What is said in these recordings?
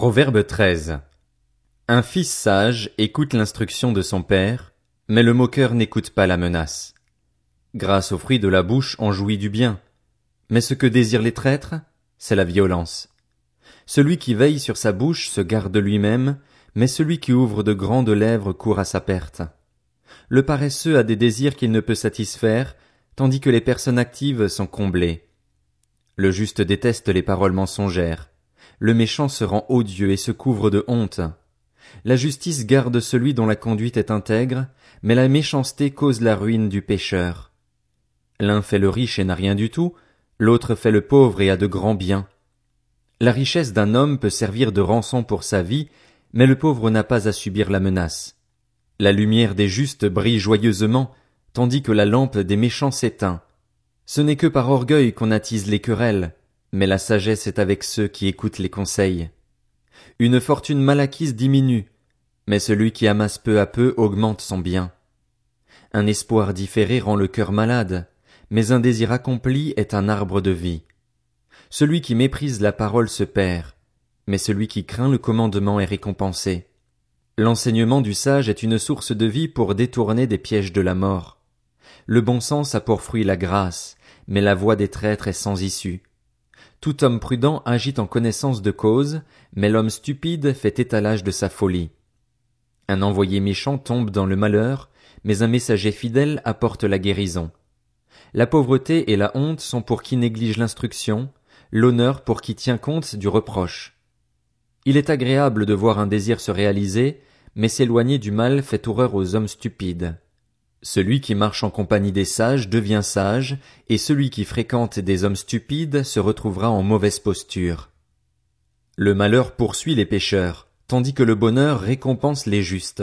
Proverbe 13. Un fils sage écoute l'instruction de son père, mais le moqueur n'écoute pas la menace. Grâce au fruit de la bouche on jouit du bien, mais ce que désirent les traîtres, c'est la violence. Celui qui veille sur sa bouche se garde lui-même, mais celui qui ouvre de grandes lèvres court à sa perte. Le paresseux a des désirs qu'il ne peut satisfaire, tandis que les personnes actives sont comblées. Le juste déteste les paroles mensongères le méchant se rend odieux et se couvre de honte. La justice garde celui dont la conduite est intègre, mais la méchanceté cause la ruine du pécheur. L'un fait le riche et n'a rien du tout, l'autre fait le pauvre et a de grands biens. La richesse d'un homme peut servir de rançon pour sa vie, mais le pauvre n'a pas à subir la menace. La lumière des justes brille joyeusement, tandis que la lampe des méchants s'éteint. Ce n'est que par orgueil qu'on attise les querelles, mais la sagesse est avec ceux qui écoutent les conseils. Une fortune mal acquise diminue, mais celui qui amasse peu à peu augmente son bien. Un espoir différé rend le cœur malade, mais un désir accompli est un arbre de vie. Celui qui méprise la parole se perd, mais celui qui craint le commandement est récompensé. L'enseignement du sage est une source de vie pour détourner des pièges de la mort. Le bon sens a pour fruit la grâce, mais la voie des traîtres est sans issue. Tout homme prudent agit en connaissance de cause, mais l'homme stupide fait étalage de sa folie. Un envoyé méchant tombe dans le malheur, mais un messager fidèle apporte la guérison. La pauvreté et la honte sont pour qui néglige l'instruction, l'honneur pour qui tient compte du reproche. Il est agréable de voir un désir se réaliser, mais s'éloigner du mal fait horreur aux hommes stupides. Celui qui marche en compagnie des sages devient sage, et celui qui fréquente des hommes stupides se retrouvera en mauvaise posture. Le malheur poursuit les pécheurs, tandis que le bonheur récompense les justes.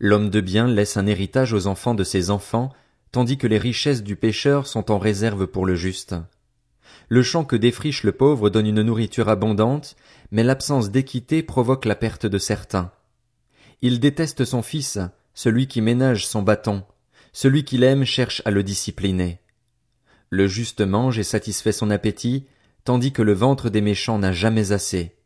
L'homme de bien laisse un héritage aux enfants de ses enfants, tandis que les richesses du pécheur sont en réserve pour le juste. Le champ que défriche le pauvre donne une nourriture abondante, mais l'absence d'équité provoque la perte de certains. Il déteste son fils, celui qui ménage son bâton, celui qui l'aime cherche à le discipliner. Le juste mange et satisfait son appétit, tandis que le ventre des méchants n'a jamais assez.